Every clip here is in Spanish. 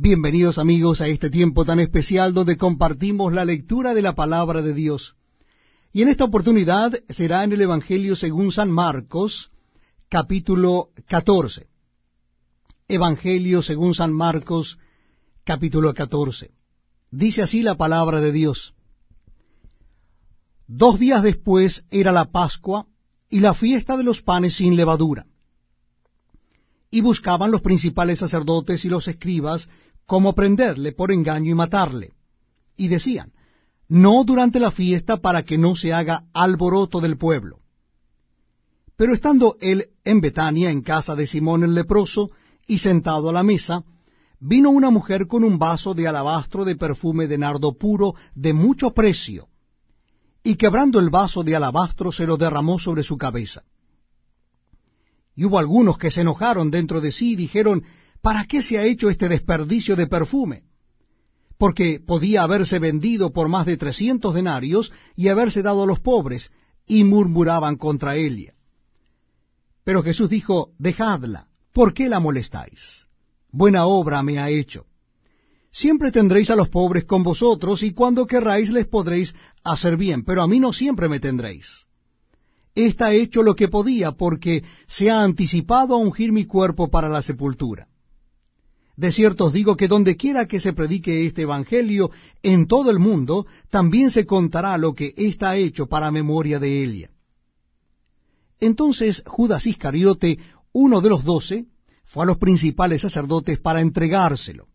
Bienvenidos amigos a este tiempo tan especial donde compartimos la lectura de la palabra de Dios. Y en esta oportunidad será en el Evangelio según San Marcos, capítulo 14. Evangelio según San Marcos, capítulo 14. Dice así la palabra de Dios. Dos días después era la Pascua y la fiesta de los panes sin levadura. Y buscaban los principales sacerdotes y los escribas cómo prenderle por engaño y matarle. Y decían, no durante la fiesta para que no se haga alboroto del pueblo. Pero estando él en Betania, en casa de Simón el leproso, y sentado a la mesa, vino una mujer con un vaso de alabastro de perfume de nardo puro de mucho precio, y quebrando el vaso de alabastro se lo derramó sobre su cabeza. Y hubo algunos que se enojaron dentro de sí y dijeron, ¿para qué se ha hecho este desperdicio de perfume? Porque podía haberse vendido por más de trescientos denarios y haberse dado a los pobres, y murmuraban contra ella. Pero Jesús dijo, dejadla, ¿por qué la molestáis? Buena obra me ha hecho. Siempre tendréis a los pobres con vosotros, y cuando querráis les podréis hacer bien, pero a mí no siempre me tendréis. Esta ha hecho lo que podía, porque se ha anticipado a ungir mi cuerpo para la sepultura. De cierto os digo que donde quiera que se predique este Evangelio en todo el mundo, también se contará lo que ha hecho para memoria de ella. Entonces Judas Iscariote, uno de los doce, fue a los principales sacerdotes para entregárselo.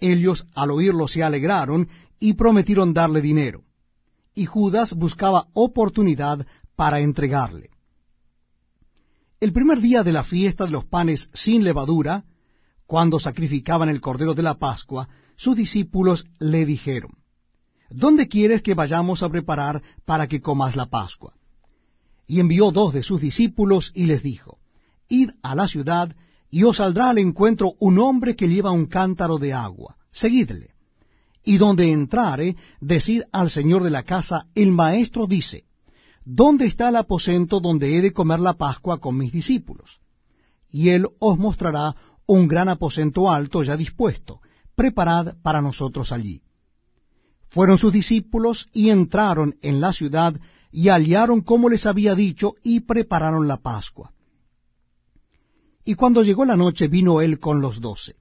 Ellos al oírlo se alegraron y prometieron darle dinero. Y Judas buscaba oportunidad para entregarle. El primer día de la fiesta de los panes sin levadura, cuando sacrificaban el cordero de la Pascua, sus discípulos le dijeron, ¿Dónde quieres que vayamos a preparar para que comas la Pascua? Y envió dos de sus discípulos y les dijo, Id a la ciudad, y os saldrá al encuentro un hombre que lleva un cántaro de agua. Seguidle. Y donde entrare, decid al señor de la casa, el maestro dice, ¿Dónde está el aposento donde he de comer la Pascua con mis discípulos? Y él os mostrará un gran aposento alto ya dispuesto, preparad para nosotros allí. Fueron sus discípulos y entraron en la ciudad y hallaron como les había dicho y prepararon la Pascua. Y cuando llegó la noche vino él con los doce.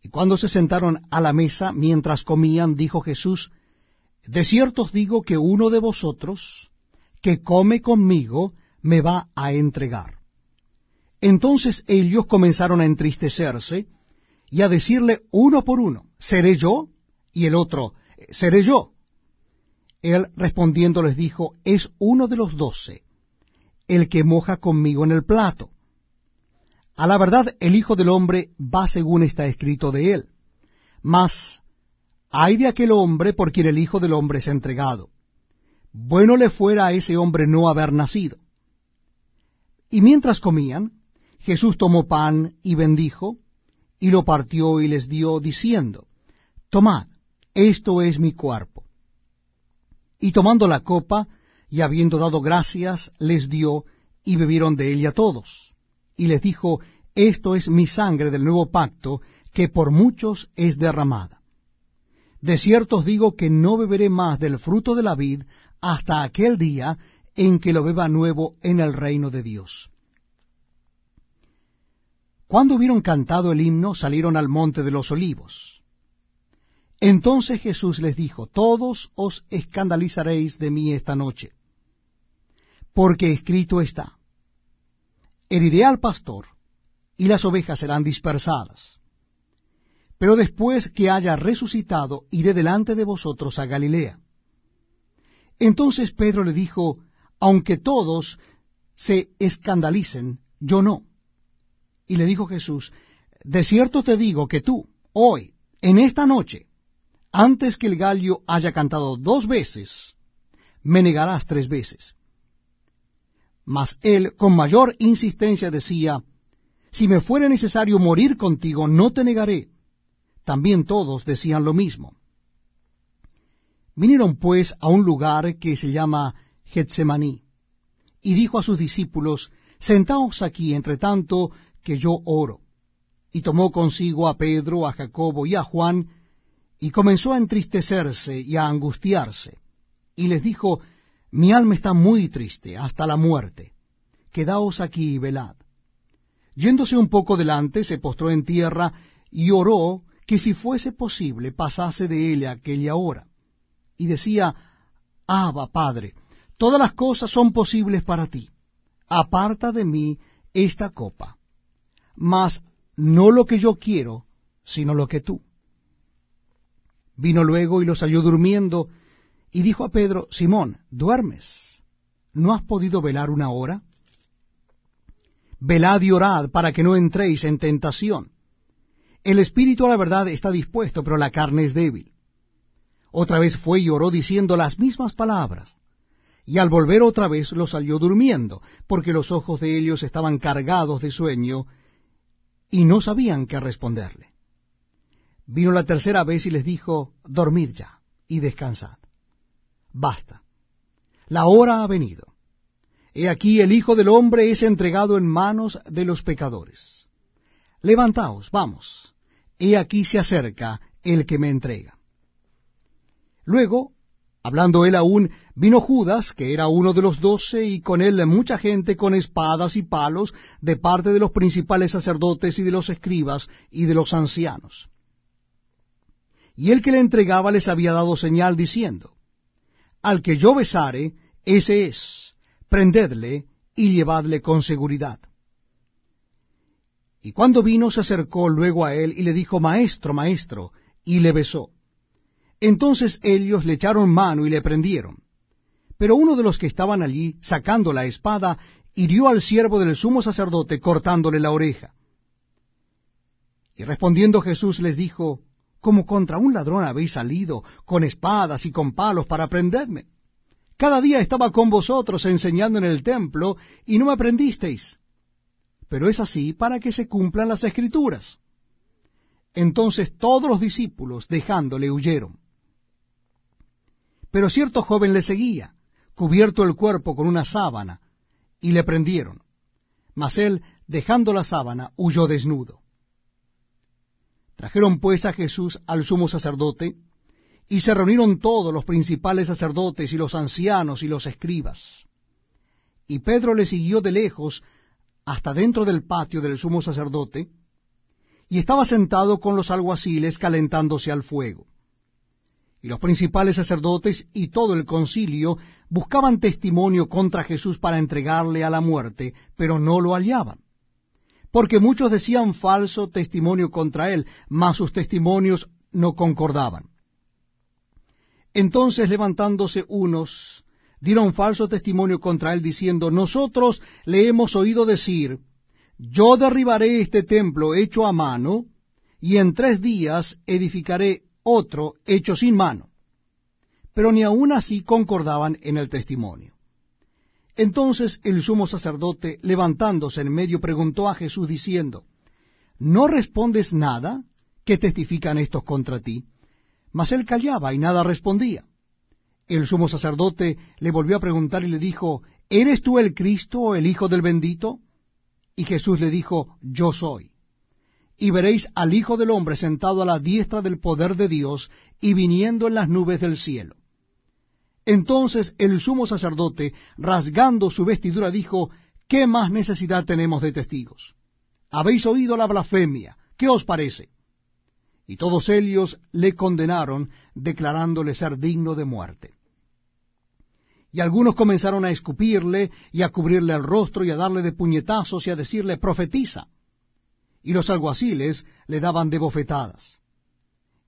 Y cuando se sentaron a la mesa mientras comían, dijo Jesús, De cierto os digo que uno de vosotros, que come conmigo, me va a entregar. Entonces ellos comenzaron a entristecerse y a decirle uno por uno, ¿seré yo? Y el otro, ¿seré yo? Él respondiendo les dijo, es uno de los doce, el que moja conmigo en el plato. A la verdad, el Hijo del Hombre va según está escrito de él. Mas, hay de aquel hombre por quien el Hijo del Hombre es entregado. Bueno le fuera a ese hombre no haber nacido. Y mientras comían, Jesús tomó pan y bendijo, y lo partió y les dio, diciendo, Tomad, esto es mi cuerpo. Y tomando la copa, y habiendo dado gracias, les dio, y bebieron de ella todos. Y les dijo, Esto es mi sangre del nuevo pacto, que por muchos es derramada. De cierto os digo que no beberé más del fruto de la vid hasta aquel día en que lo beba nuevo en el reino de Dios. Cuando hubieron cantado el himno, salieron al monte de los olivos. Entonces Jesús les dijo, Todos os escandalizaréis de mí esta noche, porque escrito está, Heriré al pastor, y las ovejas serán dispersadas. Pero después que haya resucitado, iré delante de vosotros a Galilea. Entonces Pedro le dijo, Aunque todos se escandalicen, yo no. Y le dijo Jesús, De cierto te digo que tú, hoy, en esta noche, antes que el gallo haya cantado dos veces, me negarás tres veces. Mas él con mayor insistencia decía, Si me fuera necesario morir contigo, no te negaré. También todos decían lo mismo. Vinieron pues a un lugar que se llama Getsemaní, y dijo a sus discípulos, Sentaos aquí entre tanto que yo oro. y tomó consigo a Pedro, a Jacobo y a Juan, y comenzó a entristecerse y a angustiarse, y les dijo, Mi alma está muy triste hasta la muerte, quedaos aquí y velad. Yéndose un poco delante, se postró en tierra y oró que si fuese posible pasase de él aquella hora. Y decía, Abba, Padre, todas las cosas son posibles para ti. Aparta de mí esta copa. Mas no lo que yo quiero, sino lo que tú. Vino luego y lo salió durmiendo, y dijo a Pedro, Simón, ¿duermes? ¿No has podido velar una hora? Velad y orad para que no entréis en tentación. El espíritu a la verdad está dispuesto, pero la carne es débil. Otra vez fue y oró diciendo las mismas palabras. Y al volver otra vez lo salió durmiendo, porque los ojos de ellos estaban cargados de sueño, y no sabían qué responderle. Vino la tercera vez y les dijo, Dormid ya y descansad. Basta. La hora ha venido. He aquí el Hijo del Hombre es entregado en manos de los pecadores. Levantaos, vamos. He aquí se acerca el que me entrega. Luego, hablando él aún, vino Judas, que era uno de los doce, y con él mucha gente con espadas y palos, de parte de los principales sacerdotes y de los escribas y de los ancianos. Y el que le entregaba les había dado señal diciendo, Al que yo besare, ese es, prendedle y llevadle con seguridad. Y cuando vino se acercó luego a él y le dijo, Maestro, maestro, y le besó. Entonces ellos le echaron mano y le prendieron. Pero uno de los que estaban allí, sacando la espada, hirió al siervo del sumo sacerdote, cortándole la oreja. Y respondiendo Jesús les dijo, como contra un ladrón habéis salido con espadas y con palos para prenderme. Cada día estaba con vosotros enseñando en el templo y no me prendisteis. Pero es así para que se cumplan las escrituras. Entonces todos los discípulos, dejándole, huyeron. Pero cierto joven le seguía, cubierto el cuerpo con una sábana, y le prendieron. Mas él, dejando la sábana, huyó desnudo. Trajeron pues a Jesús al sumo sacerdote, y se reunieron todos los principales sacerdotes y los ancianos y los escribas. Y Pedro le siguió de lejos hasta dentro del patio del sumo sacerdote, y estaba sentado con los alguaciles calentándose al fuego. Y los principales sacerdotes y todo el concilio buscaban testimonio contra Jesús para entregarle a la muerte, pero no lo hallaban porque muchos decían falso testimonio contra él, mas sus testimonios no concordaban. Entonces levantándose unos, dieron falso testimonio contra él, diciendo, nosotros le hemos oído decir, yo derribaré este templo hecho a mano, y en tres días edificaré otro hecho sin mano. Pero ni aun así concordaban en el testimonio. Entonces el sumo sacerdote, levantándose en medio, preguntó a Jesús diciendo, ¿No respondes nada? ¿Qué testifican estos contra ti? Mas él callaba y nada respondía. El sumo sacerdote le volvió a preguntar y le dijo, ¿Eres tú el Cristo, el Hijo del bendito? Y Jesús le dijo, Yo soy. Y veréis al Hijo del hombre sentado a la diestra del poder de Dios y viniendo en las nubes del cielo. Entonces el sumo sacerdote, rasgando su vestidura, dijo, ¿qué más necesidad tenemos de testigos? Habéis oído la blasfemia, ¿qué os parece? Y todos ellos le condenaron, declarándole ser digno de muerte. Y algunos comenzaron a escupirle y a cubrirle el rostro y a darle de puñetazos y a decirle, profetiza. Y los alguaciles le daban de bofetadas.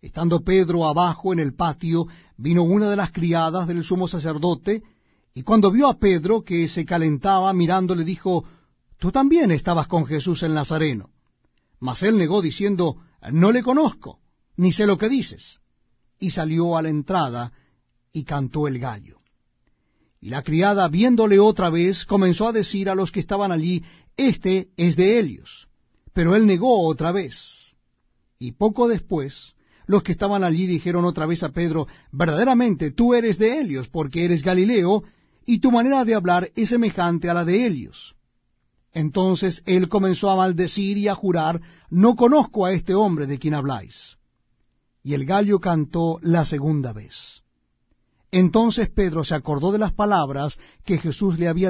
Estando Pedro abajo en el patio, vino una de las criadas del sumo sacerdote, y cuando vio a Pedro que se calentaba mirando, le dijo, Tú también estabas con Jesús el Nazareno. Mas él negó diciendo, No le conozco, ni sé lo que dices. Y salió a la entrada y cantó el gallo. Y la criada, viéndole otra vez, comenzó a decir a los que estaban allí, Este es de Helios. Pero él negó otra vez. Y poco después, los que estaban allí dijeron otra vez a Pedro, verdaderamente tú eres de Helios, porque eres Galileo, y tu manera de hablar es semejante a la de Helios. Entonces él comenzó a maldecir y a jurar, no conozco a este hombre de quien habláis. Y el gallo cantó la segunda vez. Entonces Pedro se acordó de las palabras que Jesús le había